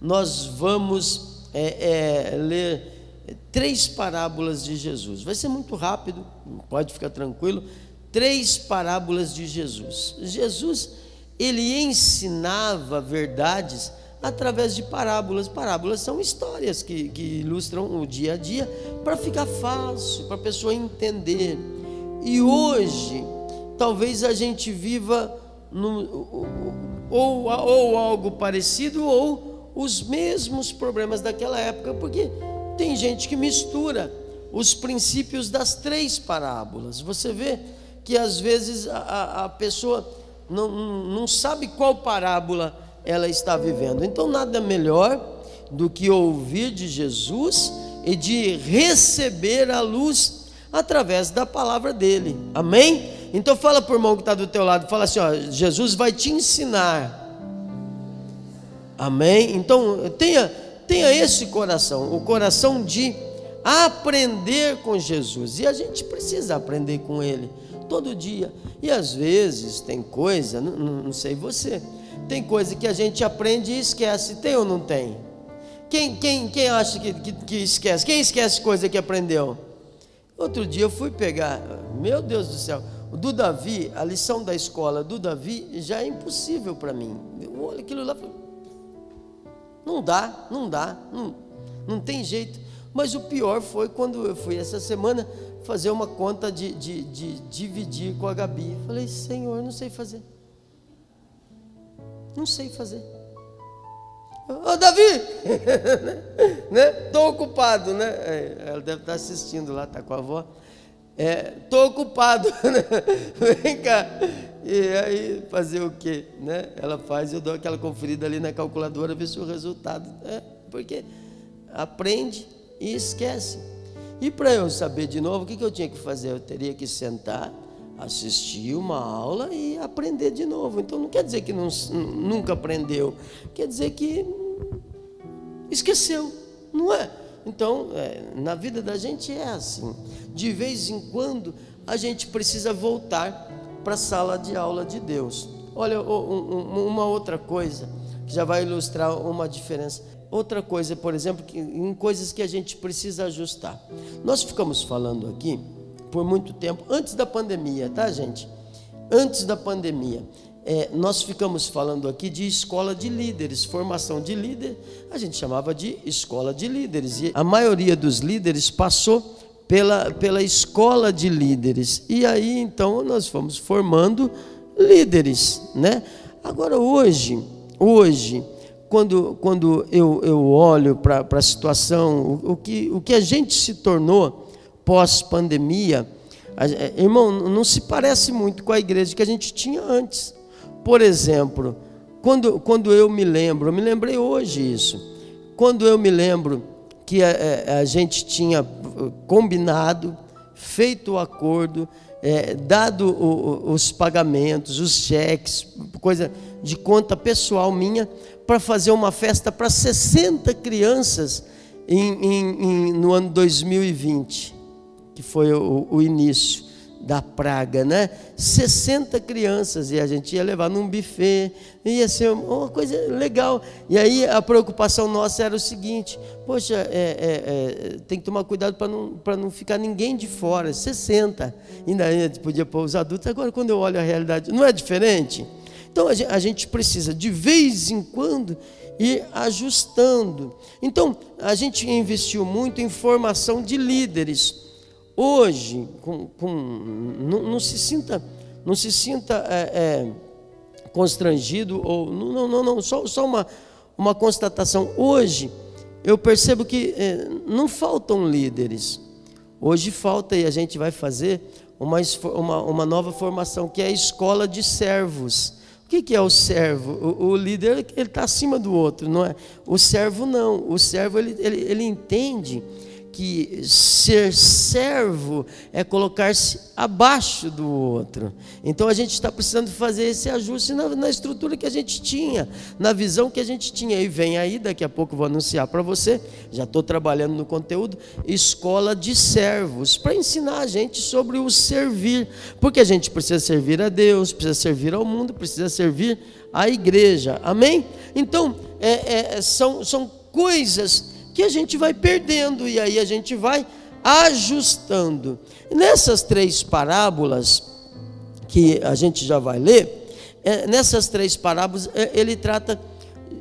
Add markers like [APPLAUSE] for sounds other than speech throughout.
nós vamos é, é, ler três parábolas de Jesus. Vai ser muito rápido, pode ficar tranquilo. Três parábolas de Jesus. Jesus, ele ensinava verdades através de parábolas. Parábolas são histórias que, que ilustram o dia a dia para ficar fácil, para a pessoa entender. E hoje, talvez a gente viva no, ou, ou algo parecido ou os mesmos problemas daquela época, porque tem gente que mistura os princípios das três parábolas. Você vê que às vezes a, a pessoa não, não sabe qual parábola ela está vivendo. Então, nada melhor do que ouvir de Jesus e de receber a luz através da palavra dele. Amém? Então fala para o irmão que está do teu lado, fala assim: ó, Jesus vai te ensinar. Amém? Então tenha, tenha esse coração, o coração de aprender com Jesus. E a gente precisa aprender com Ele todo dia. E às vezes tem coisa, não, não sei você, tem coisa que a gente aprende e esquece. Tem ou não tem? Quem, quem, quem acha que, que, que esquece? Quem esquece coisa que aprendeu? Outro dia eu fui pegar, meu Deus do céu, do Davi, a lição da escola do Davi já é impossível para mim. Eu olho aquilo lá, não dá, não dá, não, não tem jeito. Mas o pior foi quando eu fui essa semana fazer uma conta de, de, de dividir com a Gabi. Falei, Senhor, não sei fazer. Não sei fazer. Ô Davi! [LAUGHS] né? Tô ocupado, né? É, ela deve estar assistindo lá, tá com a avó. É, tô ocupado, [LAUGHS] né? Vem cá. E aí fazer o quê? Né? Ela faz, eu dou aquela conferida ali na calculadora, ver se o resultado. É, porque aprende e esquece. E para eu saber de novo, o que, que eu tinha que fazer? Eu teria que sentar assistir uma aula e aprender de novo. Então não quer dizer que não, nunca aprendeu, quer dizer que esqueceu, não é? Então, é, na vida da gente é assim. De vez em quando a gente precisa voltar para a sala de aula de Deus. Olha, uma outra coisa que já vai ilustrar uma diferença. Outra coisa, por exemplo, que, em coisas que a gente precisa ajustar. Nós ficamos falando aqui por muito tempo, antes da pandemia, tá, gente? Antes da pandemia. É, nós ficamos falando aqui de escola de líderes, formação de líder, a gente chamava de escola de líderes. E a maioria dos líderes passou pela, pela escola de líderes. E aí então nós fomos formando líderes, né? Agora hoje, hoje, quando, quando eu, eu olho para a situação, o, o, que, o que a gente se tornou pós-pandemia, é, irmão, não se parece muito com a igreja que a gente tinha antes. Por exemplo, quando, quando eu me lembro, eu me lembrei hoje isso, quando eu me lembro que a, a, a gente tinha combinado, feito o acordo, é, dado o, os pagamentos, os cheques, coisa de conta pessoal minha, para fazer uma festa para 60 crianças em, em, em, no ano 2020 que foi o, o início da praga, né? 60 crianças e a gente ia levar num buffet, ia ser uma coisa legal. E aí a preocupação nossa era o seguinte: poxa, é, é, é, tem que tomar cuidado para não, não ficar ninguém de fora. 60, ainda, ainda podia pôr os adultos. Agora, quando eu olho a realidade, não é diferente? Então a gente, a gente precisa de vez em quando ir ajustando. Então a gente investiu muito em formação de líderes hoje, com, com, não, não, se sinta, não se sinta é, é, constrangido ou não, não, não, só, só uma, uma constatação. Hoje eu percebo que é, não faltam líderes. Hoje falta e a gente vai fazer uma, uma, uma nova formação que é a escola de servos. O que, é o servo? O, o líder ele está acima do outro, não é? O servo não. O servo ele, ele, ele entende que ser servo é colocar-se abaixo do outro. Então a gente está precisando fazer esse ajuste na, na, estrutura que a gente tinha, na visão que a gente tinha. E vem aí, daqui a pouco vou anunciar para você, já estou trabalhando no conteúdo, escola de servos, para ensinar a gente sobre o servir. Porque a gente precisa servir a Deus, precisa servir ao mundo, precisa servir à igreja. Amém? Então, é, é, são, são coisas que a gente vai perdendo e aí a gente vai ajustando. Nessas três parábolas que a gente já vai ler, é, nessas três parábolas é, ele trata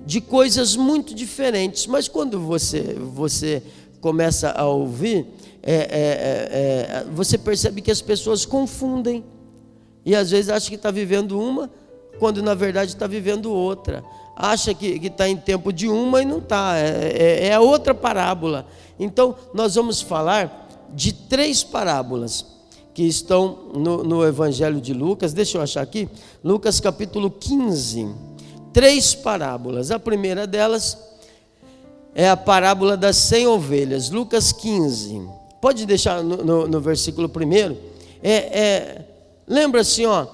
de coisas muito diferentes, mas quando você você começa a ouvir, é, é, é, é você percebe que as pessoas confundem e às vezes acha que está vivendo uma, quando na verdade está vivendo outra acha que está em tempo de uma e não está, é, é, é outra parábola. Então, nós vamos falar de três parábolas que estão no, no, Evangelho de Lucas. Deixa eu achar aqui. Lucas capítulo 15. Três parábolas. A primeira delas é a parábola das cem ovelhas. Lucas 15. Pode deixar no, no, no versículo primeiro. É, é, lembra assim, ó.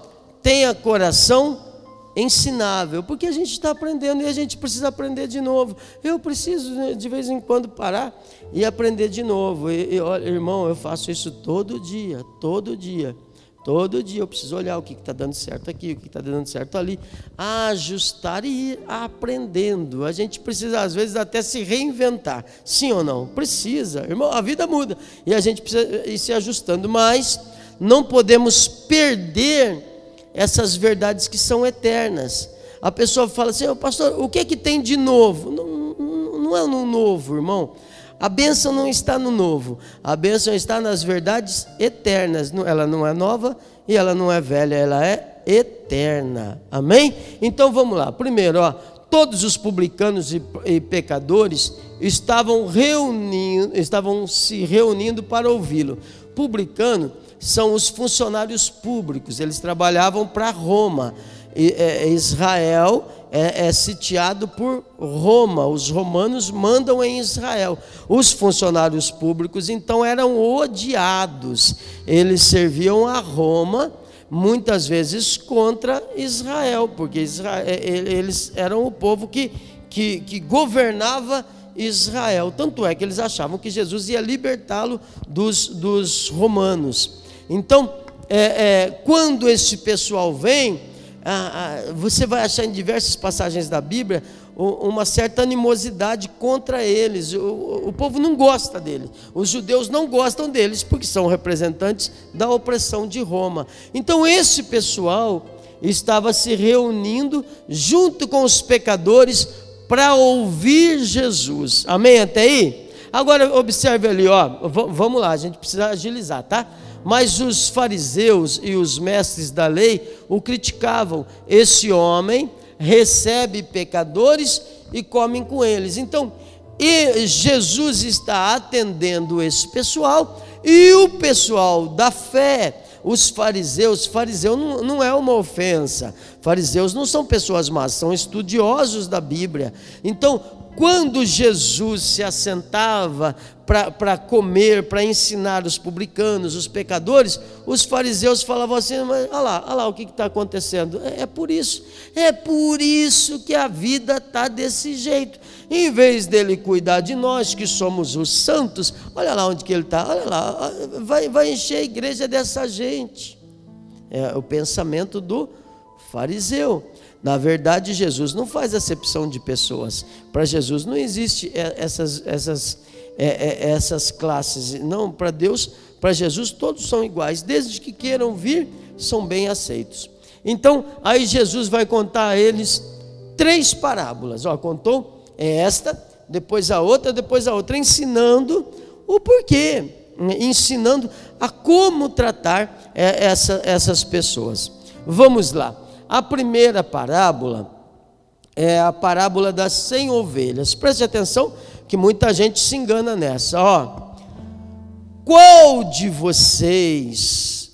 Tenha coração ensinável, porque a gente está aprendendo e a gente precisa aprender de novo. Eu preciso né, de vez em quando parar e aprender de novo. E, e olha, irmão, eu faço isso todo dia, todo dia. Todo dia eu preciso olhar o que está dando certo aqui, o que está dando certo ali, ajustar e ir aprendendo. A gente precisa, às vezes, até se reinventar. Sim ou não? Precisa, irmão, a vida muda e a gente precisa ir se ajustando, mas não podemos perder essas verdades que são eternas. A pessoa fala assim, oh, pastor, o que é que tem de novo? Não, não é no novo, irmão. A bênção não está no novo, a bênção está nas verdades eternas. Ela não é nova e ela não é velha, ela é eterna. Amém? Então vamos lá. Primeiro, ó, todos os publicanos e, e pecadores estavam reunindo, estavam se reunindo para ouvi-lo. Publicano são os funcionários públicos, eles trabalhavam para Roma. E, é, Israel é, é, sitiado por Roma, os romanos mandam em Israel. Os funcionários públicos então eram odiados, eles serviam a Roma muitas vezes contra Israel, porque Israel, é, eles eram o povo que, que, que governava Israel. Tanto é que eles achavam que Jesus ia libertá-lo dos, dos romanos. Então, é, é, quando esse pessoal vem, ah, ah, você vai achar em diversas passagens da Bíblia uma certa animosidade contra eles. O, o, povo não gosta deles. Os judeus não gostam deles porque são representantes da opressão de Roma. Então, esse pessoal estava se reunindo junto com os pecadores para ouvir Jesus. Amém? Até aí? Agora, observe ali, ó. Vamos lá, a gente precisa agilizar, tá? Mas os fariseus e os mestres da lei o criticavam. Esse homem recebe pecadores e come com eles. Então, Jesus está atendendo esse pessoal e o pessoal da fé, os fariseus, fariseu não, não é uma ofensa. Fariseus não são pessoas más, são estudiosos da Bíblia. Então, quando Jesus se assentava para comer, para ensinar os publicanos, os pecadores, os fariseus falavam assim: mas, olha lá, olha lá o que está acontecendo. É, é, por isso, é por isso que a vida está desse jeito. Em vez dele cuidar de nós, que somos os santos, olha lá onde que ele está, olha lá, vai, vai encher a igreja dessa gente. É o pensamento do fariseu. Na verdade, Jesus não faz acepção de pessoas. Para Jesus não existe essas, essas, é, é, essas classes. Não, para Deus, para Jesus, todos são iguais. Desde que queiram vir, são bem aceitos. Então, aí Jesus vai contar a eles três parábolas. Ó, contou é esta, depois a outra, depois a outra, ensinando o porquê, ensinando a como tratar é, essa, essas pessoas. Vamos lá. A primeira parábola é a parábola das cem ovelhas. Preste atenção que muita gente se engana nessa. Ó, qual de vocês,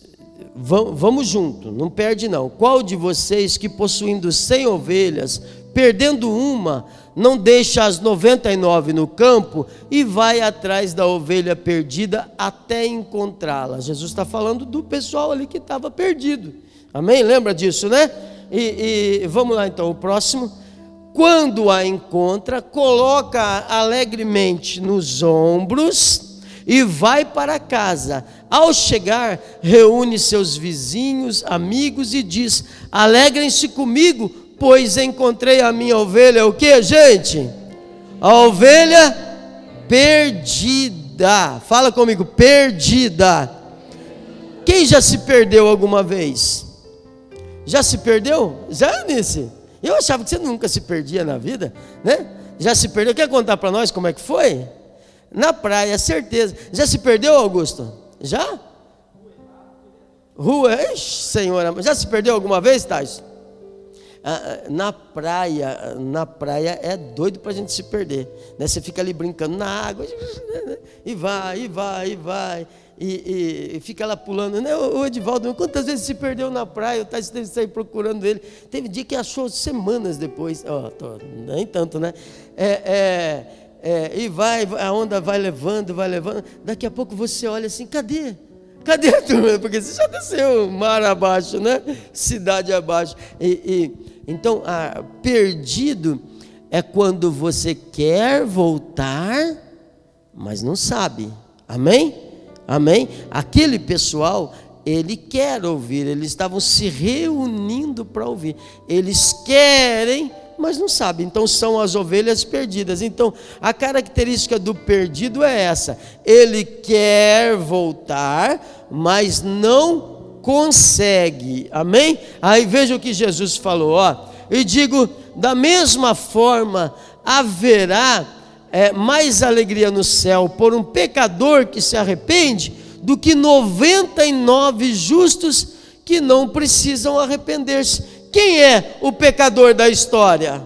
vamos junto, não perde não. Qual de vocês que possuindo cem ovelhas, perdendo uma, não deixa as 99 no campo e vai atrás da ovelha perdida até encontrá-la. Jesus está falando do pessoal ali que estava perdido. Amém? Lembra disso, né? E, e vamos lá então, o próximo. Quando a encontra, coloca alegremente nos ombros e vai para casa. Ao chegar, reúne seus vizinhos, amigos e diz: Alegrem-se comigo, pois encontrei a minha ovelha, o que, gente? A ovelha perdida. Fala comigo, perdida. Quem já se perdeu alguma vez? Já se perdeu? Já, Nice? Eu achava que você nunca se perdia na vida, né? Já se perdeu? Quer contar para nós como é que foi? Na praia, certeza. Já se perdeu, Augusto? Já? Rua, Ixi, senhora, já se perdeu alguma vez, Tais? Ah, ah, na praia, na praia é doido para a gente se perder. Né? Você fica ali brincando na água, [LAUGHS] e vai, e vai, e vai, e, e, fica lá pulando. Né? O Edivaldo, quantas vezes se perdeu na praia, o Tais teve que sair procurando ele. Teve dia que achou semanas depois, oh, tô, nem tanto, né? É, é, é, e vai, a onda vai levando, vai levando. Daqui a pouco você olha assim, cadê? Cadê a turma? [LAUGHS] Porque você já desceu mar abaixo, né? Cidade abaixo. E, e então, ah, perdido é quando você quer voltar, mas não sabe. Amém? Amém? Aquele pessoal, ele quer ouvir, eles estavam se reunindo para ouvir. Eles querem, mas não sabem. Então são as ovelhas perdidas. Então, a característica do perdido é essa: ele quer voltar, mas não consegue. Amém? Aí veja o que Jesus falou, ó. E digo, da mesma forma, haverá é, mais alegria no céu por um pecador que se arrepende do que 99 justos que não precisam arrepender-se. Quem é o pecador da história?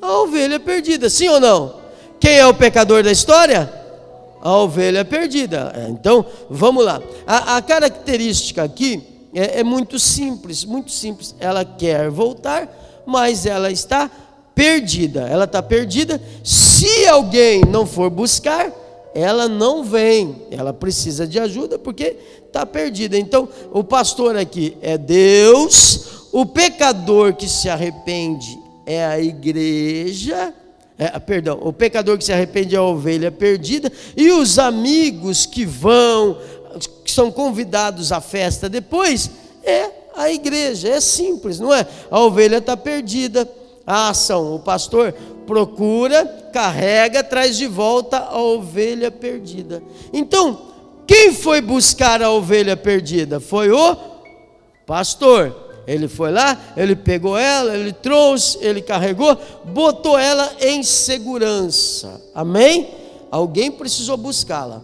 A ovelha perdida, sim ou não? Quem é o pecador da história? a ovelha perdida. É, então, vamos lá. A, a característica aqui é, é, muito simples, muito simples. Ela quer voltar, mas ela está perdida. Ela está perdida. Se alguém não for buscar, ela não vem. Ela precisa de ajuda porque está perdida. Então, o pastor aqui é Deus. O pecador que se arrepende é a igreja é, perdão, o pecador que se arrepende é a ovelha perdida, e os amigos que vão, que são convidados à festa depois, é a igreja, é simples, não é? A ovelha está perdida, a ação, o pastor procura, carrega, traz de volta a ovelha perdida. Então, quem foi buscar a ovelha perdida? Foi o pastor. Ele foi lá, ele pegou ela, ele trouxe, ele carregou, botou ela em segurança. Amém? Alguém precisou buscá-la.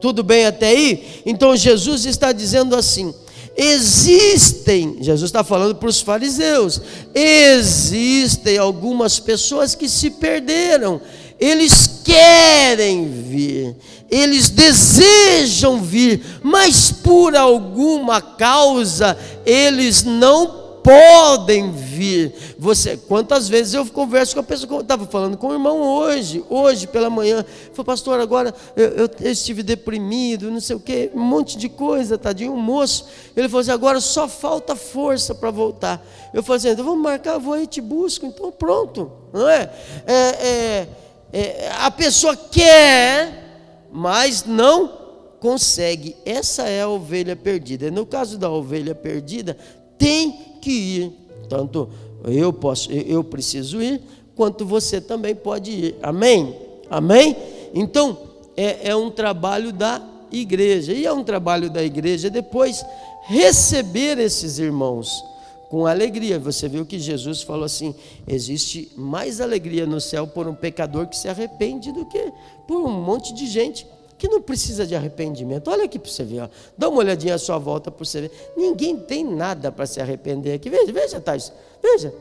Tudo bem até aí? Então Jesus está dizendo assim: existem, Jesus está falando para os fariseus, existem algumas pessoas que se perderam, eles querem vir, eles desejam vir, mas por alguma causa eles não podem vir. Você, quantas vezes eu converso com a pessoa, eu estava falando com o irmão hoje, hoje pela manhã, falou, pastor, agora eu, eu, eu, estive deprimido, não sei o que, um monte de coisa, tadinho, um moço. Ele falou assim, agora só falta força para voltar. Eu falei assim, então vamos marcar, vou aí te busco, então pronto, não é? é, é, é a pessoa quer mas não consegue. Essa é a ovelha perdida. No caso da ovelha perdida, tem que ir. Tanto eu posso, eu preciso ir, quanto você também pode ir. Amém? Amém? Então, é, é um trabalho da igreja. E é um trabalho da igreja depois receber esses irmãos com alegria. Você viu que Jesus falou assim: existe mais alegria no céu por um pecador que se arrepende do que por um monte de gente que não precisa de arrependimento. Olha aqui para você ver, ó. dá uma olhadinha à sua volta para você ver. Ninguém tem nada para se arrepender aqui. Veja, veja, Thais, veja.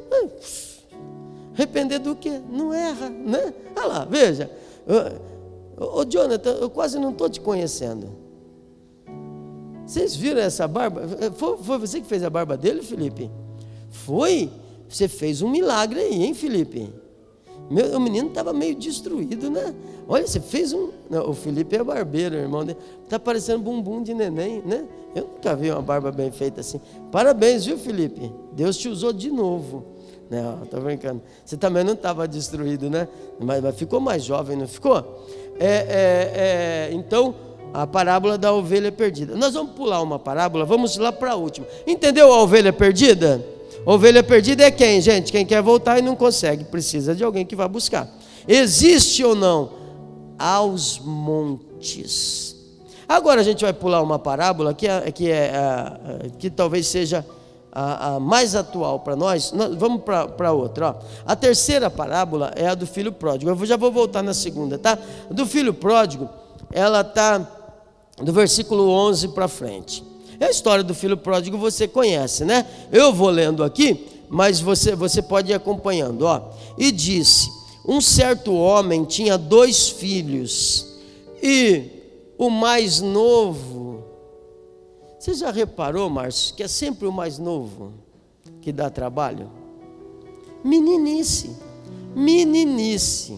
Arrepender do quê? Não erra, né? Olha lá, veja. Ô, Jonathan, eu quase não estou te conhecendo. Vocês viram essa barba? Foi, foi você que fez a barba dele, Felipe? Foi? Você fez um milagre aí, hein, Felipe? Meu, o menino estava meio destruído, né? Olha, você fez um. Não, o Felipe é barbeiro, irmão dele. Está parecendo bumbum de neném, né? Eu nunca vi uma barba bem feita assim. Parabéns, viu, Felipe? Deus te usou de novo. Não, estou brincando. Você também não estava destruído, né? Mas, mas, ficou mais jovem, não ficou? É, é, é, então, a parábola da ovelha perdida. Nós vamos pular uma parábola, vamos lá para a última. Entendeu a ovelha perdida? Ovelha perdida é quem, gente? Quem quer voltar e não consegue, precisa de alguém que vá buscar. Existe ou não? Aos montes. Agora a gente vai pular uma parábola que, é, que, é, que talvez seja a, a mais atual para nós. nós. Vamos para outra. Ó. A terceira parábola é a do filho pródigo. Eu já vou voltar na segunda, tá? Do filho pródigo, ela está do versículo 11 para frente. É a história do filho pródigo, você conhece, né? Eu vou lendo aqui, mas você, você pode ir acompanhando. Ó. E disse: Um certo homem tinha dois filhos, e o mais novo. Você já reparou, Márcio, que é sempre o mais novo que dá trabalho? Meninice, meninice,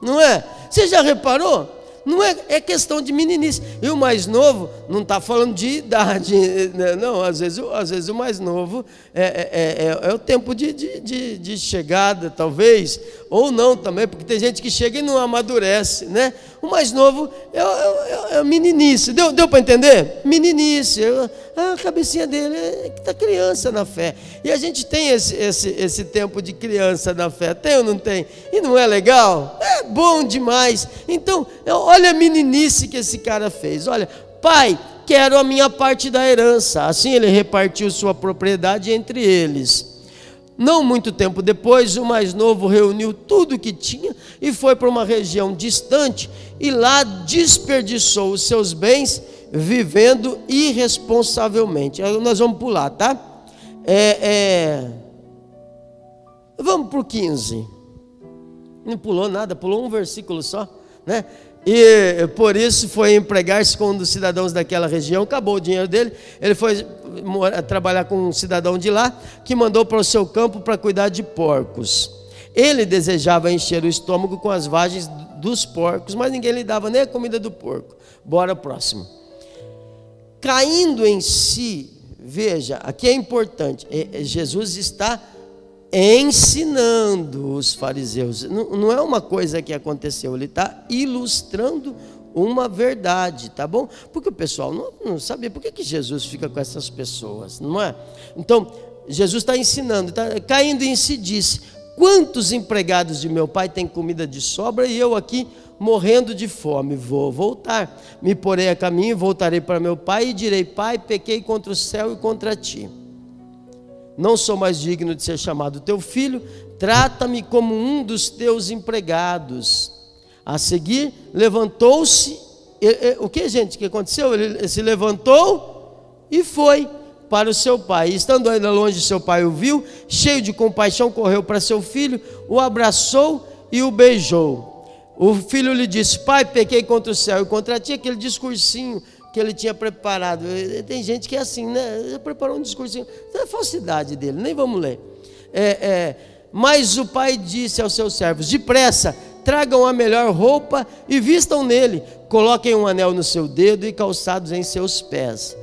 não é? Você já reparou? Não é, é questão de meninice. E o mais novo não está falando de idade. [LAUGHS] Né? Não, às vezes, às vezes o mais novo é, é, é, é o tempo de, de, de, de, chegada, talvez. Ou não também, porque tem gente que chega e não amadurece. Né? O mais novo é, é, é meninice. Deu, deu para entender? Meninice. A cabecinha dele é está criança na fé. E a gente tem esse, esse, esse tempo de criança na fé. Tem ou não tem? E não é legal? É bom demais. Então, olha a meninice que esse cara fez. Olha, pai, quero a minha parte da herança. Assim ele repartiu sua propriedade entre eles. Não muito tempo depois, o mais novo reuniu tudo o que tinha e foi para uma região distante e lá desperdiçou os seus bens vivendo irresponsavelmente. Nós vamos pular, tá? É, é... Vamos para o 15. Não pulou nada, pulou um versículo só, né? E por isso foi empregar-se com um dos cidadãos daquela região, acabou o dinheiro dele, ele foi trabalhar com um cidadão de lá, que mandou para o seu campo para cuidar de porcos. Ele desejava encher o estômago com as vagens dos porcos, mas ninguém lhe dava nem a comida do porco. Bora próximo. Caindo em si, veja, aqui é importante, é, é, Jesus está ensinando os fariseus. Não, é uma coisa que aconteceu, ele está ilustrando uma verdade, tá bom? Porque o pessoal não, não sabia por que, que Jesus fica com essas pessoas, não é? Então, Jesus está ensinando, tá, caindo em si disse: Quantos empregados de meu pai têm comida de sobra e eu aqui morrendo de fome? Vou voltar, me porei a caminho, voltarei para meu pai e direi: Pai, pequei contra o céu e contra ti não sou mais digno de ser chamado teu filho, trata-me como um dos teus empregados. A seguir, levantou-se. O que, gente? Que aconteceu? Ele se levantou e foi para o seu pai. Estando ainda longe, seu pai o viu, cheio de compaixão, correu para seu filho, o abraçou e o beijou. O filho lhe disse: Pai, pequei contra o céu e contra ti. Aquele discursinho que ele tinha preparado. Tem gente que é assim, né? Ele preparou um discurso. É a falsidade dele, nem vamos ler. É, é, mas o pai disse aos seus servos: Depressa, tragam a melhor roupa e vistam nele. Coloquem um anel no seu dedo e calçados em seus pés.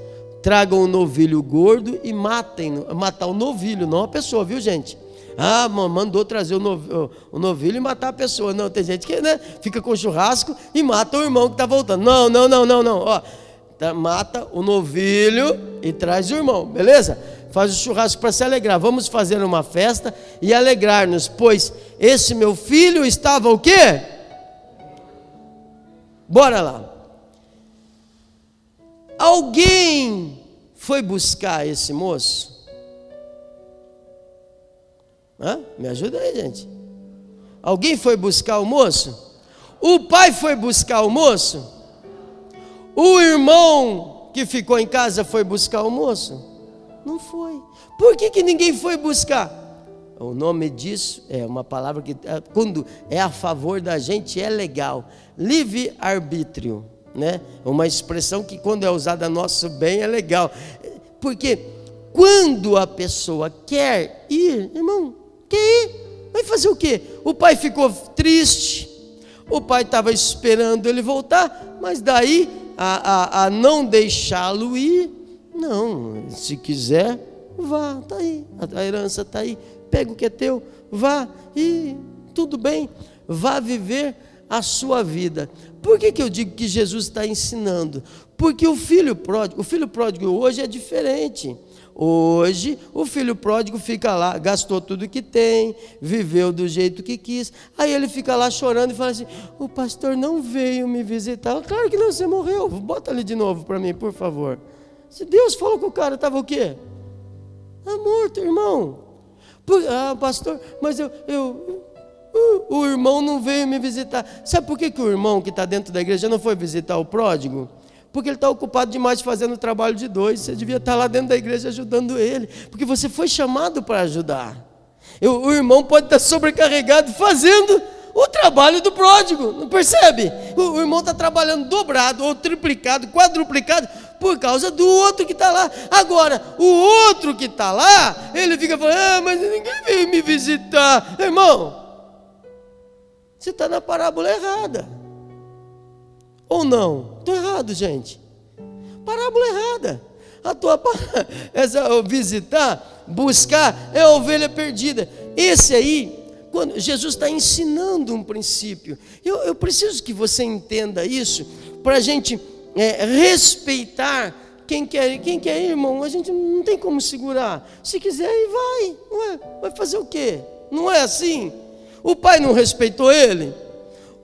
Tragam um novilho gordo e matem, matar o novilho, não a pessoa, viu gente? Ah, mandou trazer o novilho, o novilho e matar a pessoa. Não, tem gente que né, fica com churrasco e mata o irmão que está voltando. Não, não, não, não, não. Ó, Tá, mata o novilho e traz o irmão, beleza? Faz o churrasco para se alegrar. Vamos fazer uma festa e alegrar-nos, pois esse meu filho estava o quê? Bora lá. Alguém foi buscar esse moço? Hã? Me ajuda aí, gente. Alguém foi buscar o moço? O pai foi buscar o moço? O irmão que ficou em casa foi buscar o moço? Não foi. Por que, que ninguém foi buscar? O nome disso é uma palavra que, é, quando é a favor da gente, é legal. Livre-arbítrio. Né? Uma expressão que, quando é usada nosso bem, é legal. Porque quando a pessoa quer ir, irmão, quer ir, vai Vai fazer o quê? O pai ficou triste, o pai estava esperando ele voltar, mas daí a, a, a não deixá-lo ir, não, se quiser, vá, está aí, a herança está aí, pega o que é teu, vá e tudo bem, vá viver a sua vida. Por que, que eu digo que Jesus está ensinando? Porque o filho pródigo, o filho pródigo hoje é diferente. Hoje, o filho pródigo fica lá, gastou tudo que tem, viveu do jeito que quis. Aí ele fica lá chorando e fala assim: O pastor não veio me visitar. Claro que não, você morreu. Bota ali de novo para mim, por favor. Se Deus falou que o cara estava o quê? Está morto, irmão. Por, ah, pastor, mas eu, eu, uh, o irmão não veio me visitar. Sabe por que, que o irmão que está dentro da igreja não foi visitar o pródigo? Porque ele está ocupado demais fazendo o trabalho de dois. Você devia estar tá lá dentro da igreja ajudando ele. Porque você foi chamado para ajudar. Eu, o irmão pode estar tá sobrecarregado fazendo o trabalho do pródigo, não percebe? O, o irmão está trabalhando dobrado, ou triplicado, quadruplicado, por causa do outro que está lá. Agora, o outro que está lá, ele fica falando: ah, mas ninguém veio me visitar. Irmão, você está na parábola errada. Ou não? Estou errado, gente. Parábola errada. A tua [LAUGHS] essa visitar, buscar é a ovelha perdida. Esse aí, quando Jesus está ensinando um princípio. Eu, eu, preciso que você entenda isso para a gente é, respeitar quem quer, quem quer ir, irmão. A gente não tem como segurar. Se quiser ir, vai. Ué, vai fazer o quê? Não é assim? O pai não respeitou ele?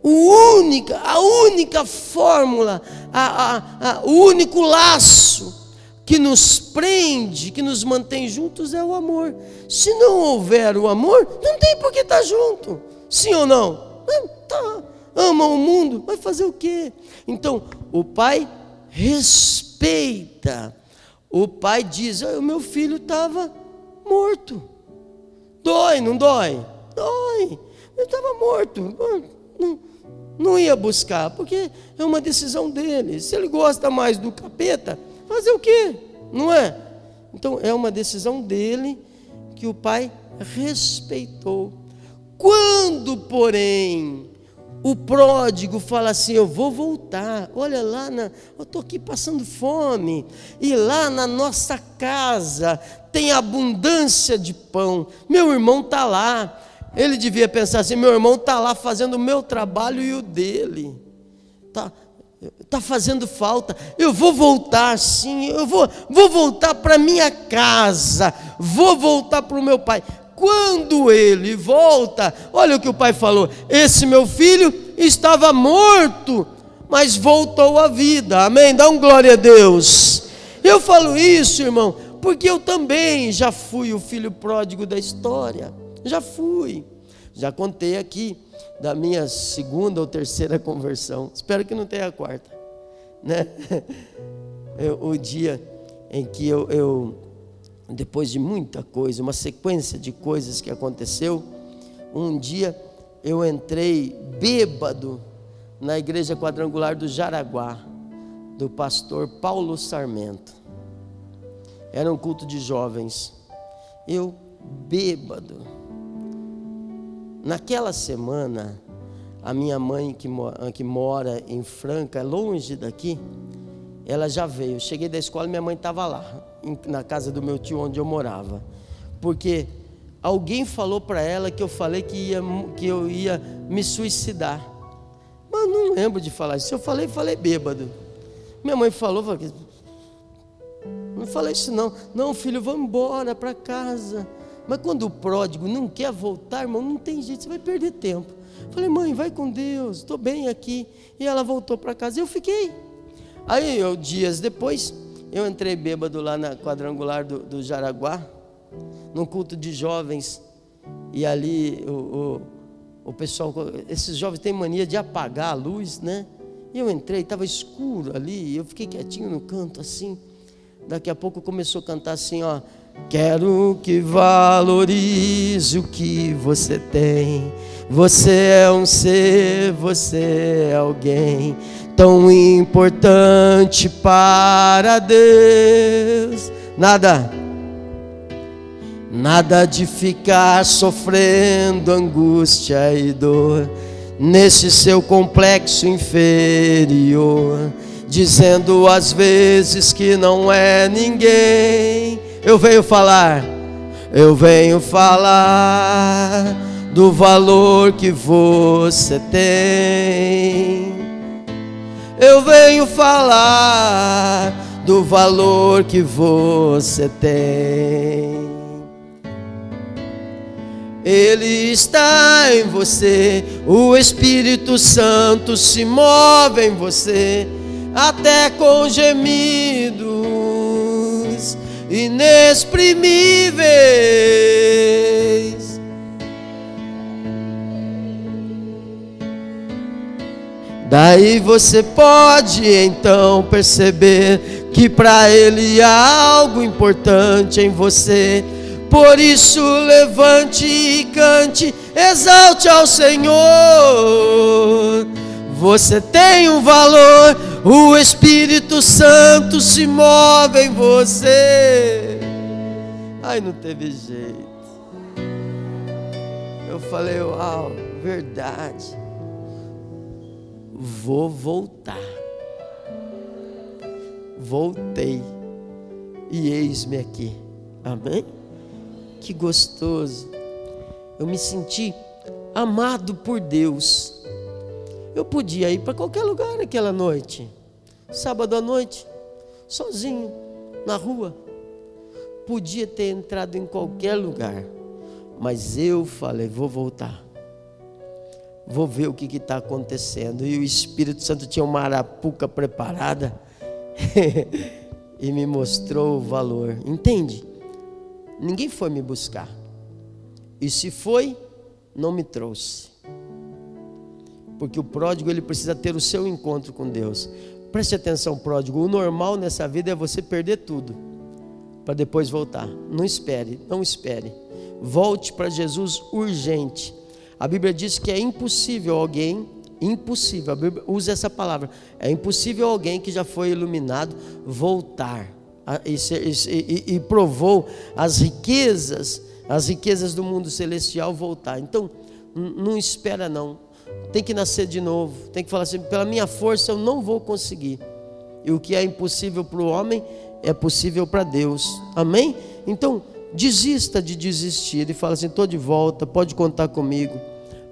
O única, a única fórmula, a, a, a, o único laço que nos prende, que nos mantém juntos é o amor. Se não houver o amor, não tem por que estar junto. Sim ou não? Tá. Ama o mundo, vai fazer o quê? Então, o pai respeita. O pai diz: o meu filho estava morto. Dói, não dói? Dói. Ele estava morto. Não, não ia buscar, porque é uma decisão dele. Se ele gosta mais do capeta, fazer o quê? Não é? Então é uma decisão dele que o pai respeitou. Quando, porém, o pródigo fala assim: Eu vou voltar. Olha lá, na, eu estou aqui passando fome. E lá na nossa casa tem abundância de pão. Meu irmão está lá. Ele devia pensar assim: meu irmão está lá fazendo o meu trabalho e o dele. Está tá fazendo falta. Eu vou voltar sim, eu vou, vou voltar para minha casa, vou voltar para o meu pai. Quando ele volta, olha o que o pai falou: esse meu filho estava morto, mas voltou à vida. Amém? Dá um glória a Deus. Eu falo isso, irmão, porque eu também já fui o filho pródigo da história. Já fui. Já contei aqui da minha segunda ou terceira [LAUGHS] conversão. Espero que não tenha a quarta. Né? [LAUGHS] Eu, o dia em que eu, eu, depois de muita coisa, uma sequência de coisas que aconteceu, um dia eu entrei bêbado na igreja quadrangular do Jaraguá, do pastor Paulo Sarmento. Era um culto de jovens. Eu bêbado Naquela semana, a minha mãe, que, que mora em Franca, longe daqui, ela já veio. Cheguei da escola e minha mãe estava lá, na casa do meu tio, onde eu morava. Porque alguém falou para ela que eu falei que, ia, que eu ia me suicidar. Mas não lembro de falar isso. Eu falei, falei bêbado. Minha mãe falou, falei, não falei isso não. Não, filho, vamos embora para casa. Mas quando o pródigo não quer voltar, irmão, não tem jeito, você vai perder tempo. Falei, mãe, vai com Deus, estou bem aqui. E ela voltou para casa e eu fiquei. Aí, eu, dias depois, eu entrei bêbado lá na quadrangular do, do Jaraguá, num culto de jovens. E ali o, o, o pessoal, esses jovens têm mania de apagar a luz, né? E eu entrei, estava escuro ali, eu fiquei quietinho no canto assim. Daqui a pouco começou a cantar assim, ó. Quero que valorize o que você tem. Você é um ser, você é alguém tão importante para Deus. Nada. Nada de ficar sofrendo angústia e dor nesse seu complexo inferior, dizendo às vezes que não é ninguém. Eu venho falar, eu venho falar do valor que você tem. Eu venho falar do valor que você tem. Ele está em você, o Espírito Santo se move em você, até com gemidos inexprimíveis. Daí você pode então perceber que para Ele há algo importante em você por isso levante e cante, exalte ao Senhor. Você tem um valor, o Espírito Santo se move em você. Ai, não teve jeito. Eu falei, uau, verdade. Vou voltar. Voltei. E eis-me aqui. Amém? Que gostoso. Eu me senti amado por Deus. Eu podia ir para qualquer lugar aquela noite, sábado à noite, sozinho, na rua. Podia ter entrado em qualquer lugar, mas eu falei: vou voltar. Vou ver o que está acontecendo. E o Espírito Santo tinha uma arapuca preparada [LAUGHS] e me mostrou o valor. Entende? Ninguém foi me buscar. E se foi, não me trouxe. Porque o pródigo ele precisa ter o seu encontro com Deus. Preste atenção, pródigo. O normal nessa vida é você perder tudo para depois voltar. Não espere, não espere. Volte para Jesus urgente. A Bíblia diz que é impossível alguém, impossível, a Bíblia usa essa palavra, é impossível alguém que já foi iluminado voltar e, e, e provou as riquezas, as riquezas do mundo celestial voltar. Então, não espera não. Tem que nascer de novo. Tem que falar assim: pela minha força eu não vou conseguir. E o que é impossível para o homem é possível para Deus. Amém? Então, desista de desistir. Ele fala assim: estou de volta, pode contar comigo.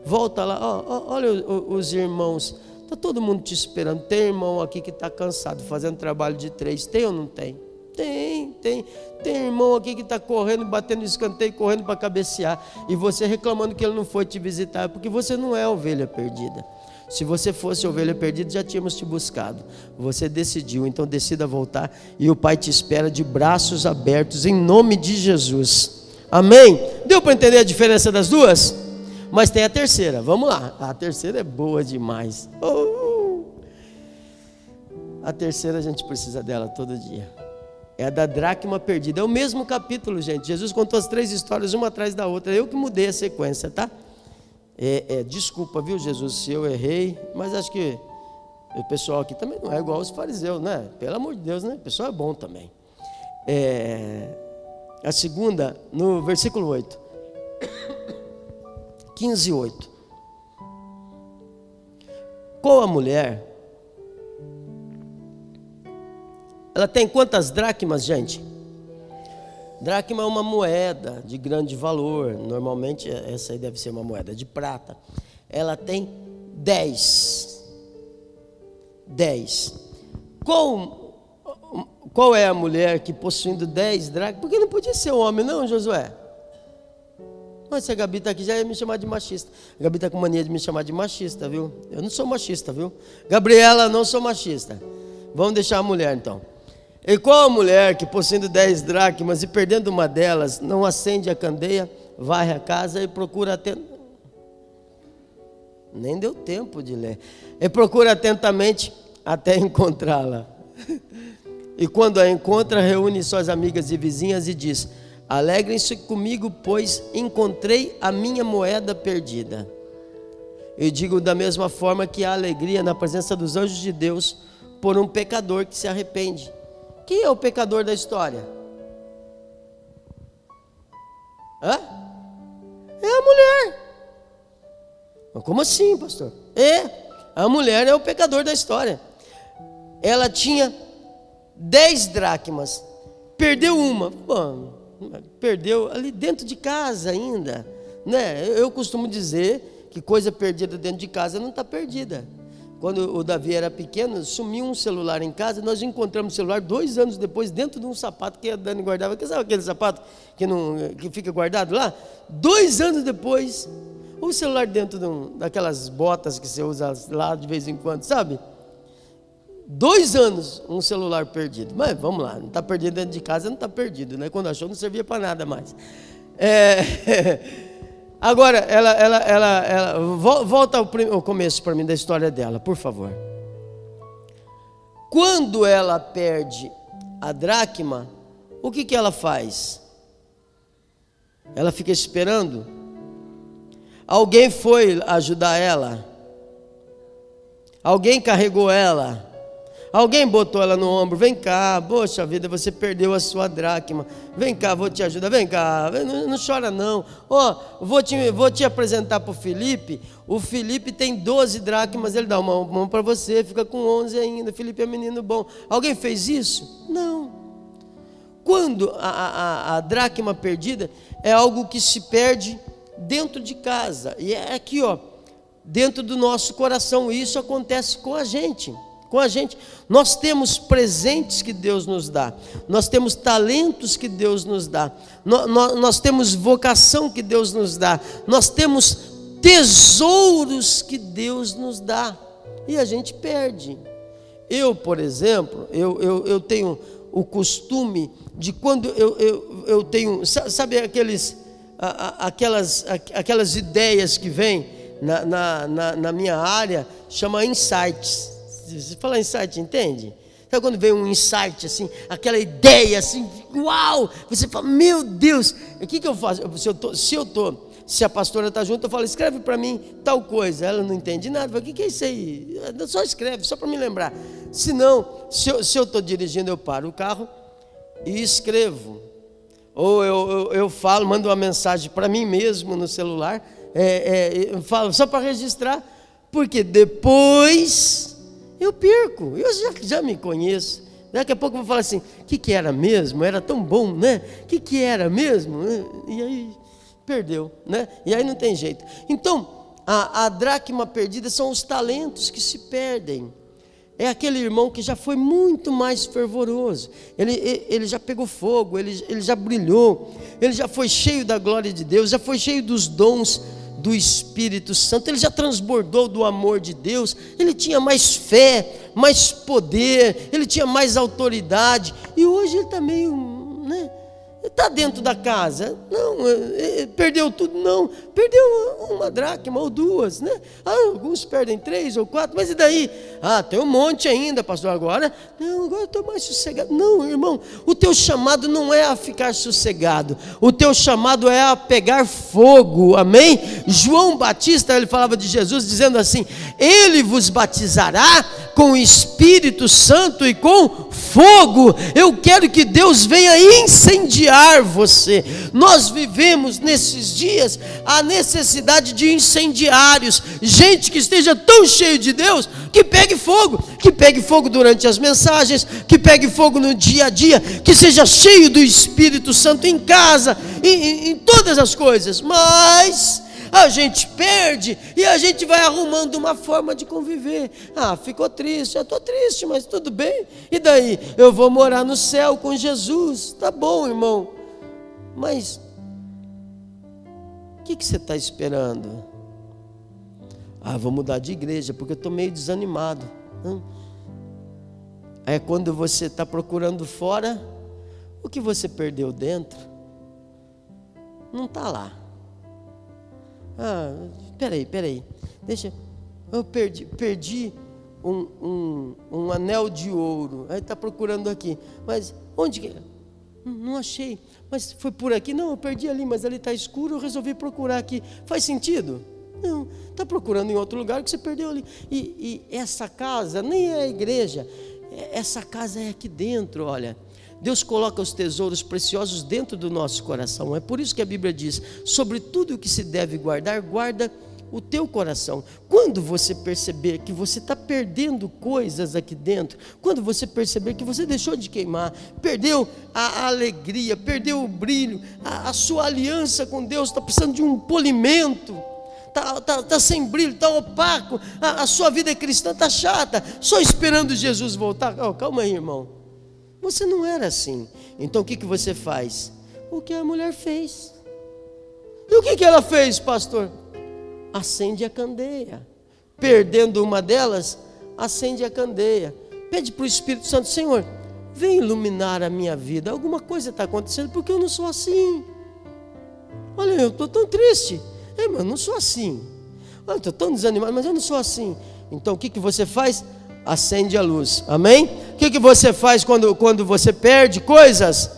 Volta lá, oh, olha os irmãos. Está todo mundo te esperando. Tem irmão aqui que está cansado, fazendo trabalho de três. Tem ou não tem? Tem, tem. Tem irmão aqui que está correndo, batendo escanteio, correndo para cabecear. E você reclamando que ele não foi te visitar, porque você não é ovelha perdida. Se você fosse ovelha perdida, já tínhamos te buscado. Você decidiu, então decida voltar. E o Pai te espera de braços abertos, em nome de Jesus. Amém? Deu para entender a diferença das duas? Mas tem a terceira, vamos lá. A terceira é boa demais. Oh! A terceira a gente precisa dela todo dia. É a da dracma perdida. É o mesmo capítulo, gente. Jesus contou as três histórias, uma atrás da outra. Eu que mudei a sequência, tá? É, é, desculpa, viu, Jesus, se eu errei, mas acho que o pessoal aqui também não é igual os fariseus, né? Pelo amor de Deus, né? O pessoal é bom também. É, a segunda, no versículo 8. 15, 8. Qual a mulher Ela tem quantas dracmas, gente? Dracma é uma moeda de grande valor. Normalmente essa aí deve ser uma moeda de prata. Ela tem dez. Dez. Qual, qual é a mulher que possuindo dez dracmas? Porque não podia ser homem, não, Josué? Mas se a Gabi está aqui, já ia me chamar de machista. A Gabi está com mania de me chamar de machista, viu? Eu não sou machista, viu? Gabriela, não sou machista. Vamos deixar a mulher então. E qual a mulher que possuindo dez dracmas e perdendo uma delas, não acende a candeia, varre a casa e procura atentamente. Nem deu tempo de ler. E procura atentamente até [LAUGHS] encontrá-la. E quando a encontra, reúne suas amigas e vizinhas e diz: Alegrem-se comigo, pois encontrei a minha moeda perdida. E digo da mesma forma que há alegria na presença dos anjos de Deus por um pecador que se arrepende. Quem é o pecador da história? Hã? É a mulher. Como assim, pastor? É, a mulher é o pecador da história. Ela tinha dez dracmas, perdeu uma. Bom, perdeu ali dentro de casa ainda. Né? Eu costumo dizer que coisa perdida dentro de casa não está perdida. Quando o Davi era pequeno, sumiu um celular em casa, nós encontramos o celular dois anos depois dentro de um sapato que a Dani guardava. Sabe aquele sapato que, não, que fica guardado lá? Dois anos depois, o celular dentro de um, daquelas botas que você usa lá de vez em quando, sabe? Dois anos, um celular perdido. Mas vamos lá, não está perdido dentro de casa, não está perdido, né? Quando achou, não servia para nada mais. É, [LAUGHS] agora, ela, ela, ela, ela volta ao, ao começo para mim da história dela, por favor. Quando ela perde a dracma, o que, que ela faz? Ela fica esperando. Alguém foi ajudar ela. Alguém carregou ela. Alguém botou ela no ombro, vem cá, poxa vida, você perdeu a sua dracma. Vem cá, vou te ajudar, vem cá, não, não chora não. Ó, oh, vou, te, vou te apresentar para o Felipe. O Felipe tem 12 dracmas, ele dá uma mão para você, fica com 11 ainda. Felipe é menino bom. Alguém fez isso? Não. Quando a, a, a dracma perdida é algo que se perde dentro de casa. E é aqui, ó, dentro do nosso coração. Isso acontece com a gente com a gente. Nós temos presentes que Deus nos dá, nós temos talentos que Deus nos dá, nós, nós, temos vocação que Deus nos dá, nós temos tesouros que Deus nos dá e a gente perde. Eu, por exemplo, eu, eu, eu tenho o costume de quando eu, eu, eu tenho, sabe aqueles, aquelas, aquelas ideias que vêm na, na, na, na minha área, chama insights. Você fala insight, entende? Sabe quando vem um insight assim, aquela ideia assim, uau! Você fala, meu Deus, o que, que eu faço? Se eu tô, se eu tô, se a pastora está junto, eu falo, escreve para mim tal coisa. Ela não entende nada. Fala, o que, que é isso aí? Só escreve, só para me lembrar. Se não, se eu estou dirigindo, eu paro o carro e escrevo. Ou eu, eu, eu falo, mando uma mensagem para mim mesmo no celular, é, é, eu falo só para registrar, porque depois eu perco, eu já, já me conheço. Daqui a pouco eu vou falar assim: o que, que era mesmo? Era tão bom, né? O que, que era mesmo? E aí perdeu, né? E aí não tem jeito. Então, a, a dracma perdida são os talentos que se perdem. É aquele irmão que já foi muito mais fervoroso, ele, ele já pegou fogo, ele, ele já brilhou, ele já foi cheio da glória de Deus, já foi cheio dos dons do Espírito Santo, ele já transbordou do amor de Deus, ele tinha mais fé, mais poder, ele tinha mais autoridade, e hoje ele está meio, né? Está dentro da casa? Não, é, é, perdeu tudo? Não, perdeu uma dracma ou duas, né? Ah, alguns perdem três ou quatro, mas e daí? Ah, tem um monte ainda, pastor, agora? Não, agora estou mais sossegado. Não, irmão, o teu chamado não é a ficar sossegado, o teu chamado é a pegar fogo, amém? João Batista, ele falava de Jesus dizendo assim: Ele vos batizará com o Espírito Santo e com fogo. Eu quero que Deus venha incendiar você. Nós vivemos nesses dias a necessidade de incendiários, gente que esteja tão cheio de Deus que pegue fogo, que pegue fogo durante as mensagens, que pegue fogo no dia a dia, que seja cheio do Espírito Santo em casa, em, em, em todas as coisas. Mas a gente perde e a gente vai arrumando uma forma de conviver. Ah, ficou triste, eu estou triste, mas tudo bem. E daí? Eu vou morar no céu com Jesus. Tá bom, irmão. Mas o que, que você está esperando? Ah, vou mudar de igreja porque eu estou meio desanimado. É quando você está procurando fora, o que você perdeu dentro não está lá. Ah, peraí, peraí. Deixa. Eu perdi, perdi um, um, um anel de ouro. Aí está procurando aqui. Mas onde que. Não achei. Mas foi por aqui? Não, eu perdi ali, mas ali está escuro, eu resolvi procurar aqui. Faz sentido? Não, está procurando em outro lugar que você perdeu ali. E, e essa casa nem é a igreja, essa casa é aqui dentro, olha. Deus coloca os tesouros preciosos dentro do nosso coração. É por isso que a Bíblia diz: sobre tudo o que se deve guardar, guarda o teu coração. Quando você perceber que você está perdendo coisas aqui dentro, quando você perceber que você deixou de queimar, perdeu a, alegria, perdeu o brilho, a, a sua aliança com Deus está precisando de um polimento. Está tá, tá sem brilho, está opaco, a, a, sua vida cristã está chata, só esperando Jesus voltar. Oh, calma aí, irmão. Você não era assim. Então o que, que você faz? O que a mulher fez. E o que, que ela fez, pastor? acende a candeia. Perdendo uma delas, acende a candeia. Pede para o Espírito Santo, Senhor, vem iluminar a minha vida. Alguma coisa está acontecendo porque eu não sou assim. Olha, eu estou tão triste. É, mas eu não sou assim. Olha, estou tão desanimado, mas eu não sou assim. Então o que, que você faz? Acende a luz. Amém? O que, que você faz quando, quando você perde coisas?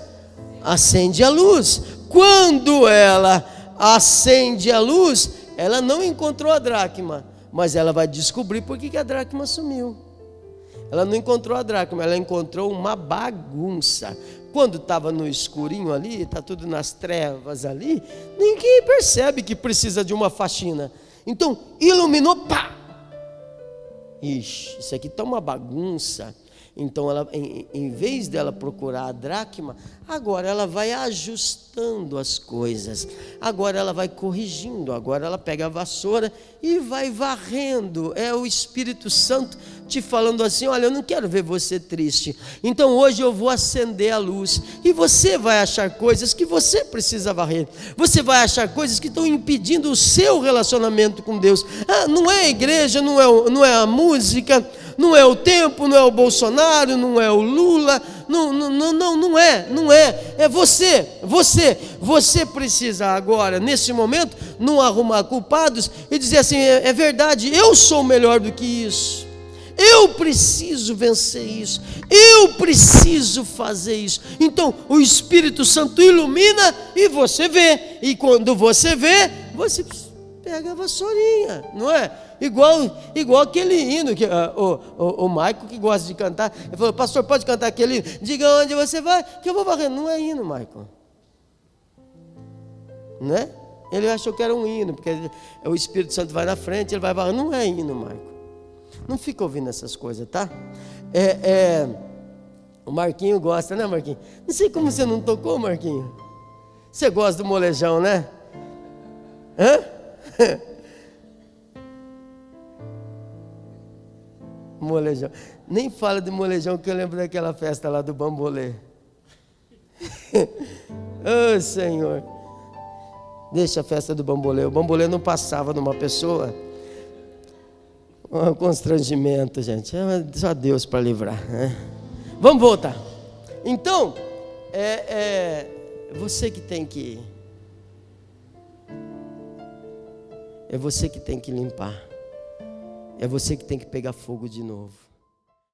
Acende a luz. Quando ela acende a luz, ela não encontrou a dracma, mas ela vai descobrir por que a dracma sumiu. Ela não encontrou a dracma, ela encontrou uma bagunça. Quando estava no escurinho ali, está tudo nas trevas ali, ninguém percebe que precisa de uma faxina. Então, iluminou, pá! Ixi, isso aqui está uma bagunça. Então, ela, em, em vez dela procurar a dracma, agora ela vai ajustando as coisas, agora ela vai corrigindo, agora ela pega a vassoura e vai varrendo. É o Espírito Santo te falando assim: olha, eu não quero ver você triste, então hoje eu vou acender a luz e você vai achar coisas que você precisa varrer, você vai achar coisas que estão impedindo o seu relacionamento com Deus. Ah, não é a igreja, não é, não é a música não é o tempo, não é o Bolsonaro, não é o Lula, não, não, não, não é, não é, é você, você, você precisa agora, nesse momento, não arrumar culpados e dizer assim: é, é verdade, eu sou melhor do que isso. Eu preciso vencer isso. Eu preciso fazer isso. Então, o Espírito Santo ilumina e você vê. E quando você vê, você pega a vassourinha, não é? Igual, igual aquele hino que uh, o, o, o Maico que gosta de cantar. Ele falou, pastor, pode cantar aquele hino? Diga onde você vai, que eu vou varrer. Não é hino, Maico. Né? Ele achou que era um hino, porque o Espírito Santo vai na frente, ele vai varrer. Não é hino, Maico. Não fica ouvindo essas coisas, tá? É, é, o Marquinho gosta, né, Marquinho? Não sei como você não tocou, Marquinho. Você gosta do molejão, né? Hã? [LAUGHS] molejão. Nem fala de molejão que eu lembro daquela festa lá do bambolê. [LAUGHS] oh, Senhor. Deixa a festa do bambolê. O bambolê não passava numa pessoa. Um constrangimento, gente. É só Deus para livrar. Né? Vamos voltar. Então, é, é você que tem que É você que tem que limpar. É você que tem que pegar fogo de novo.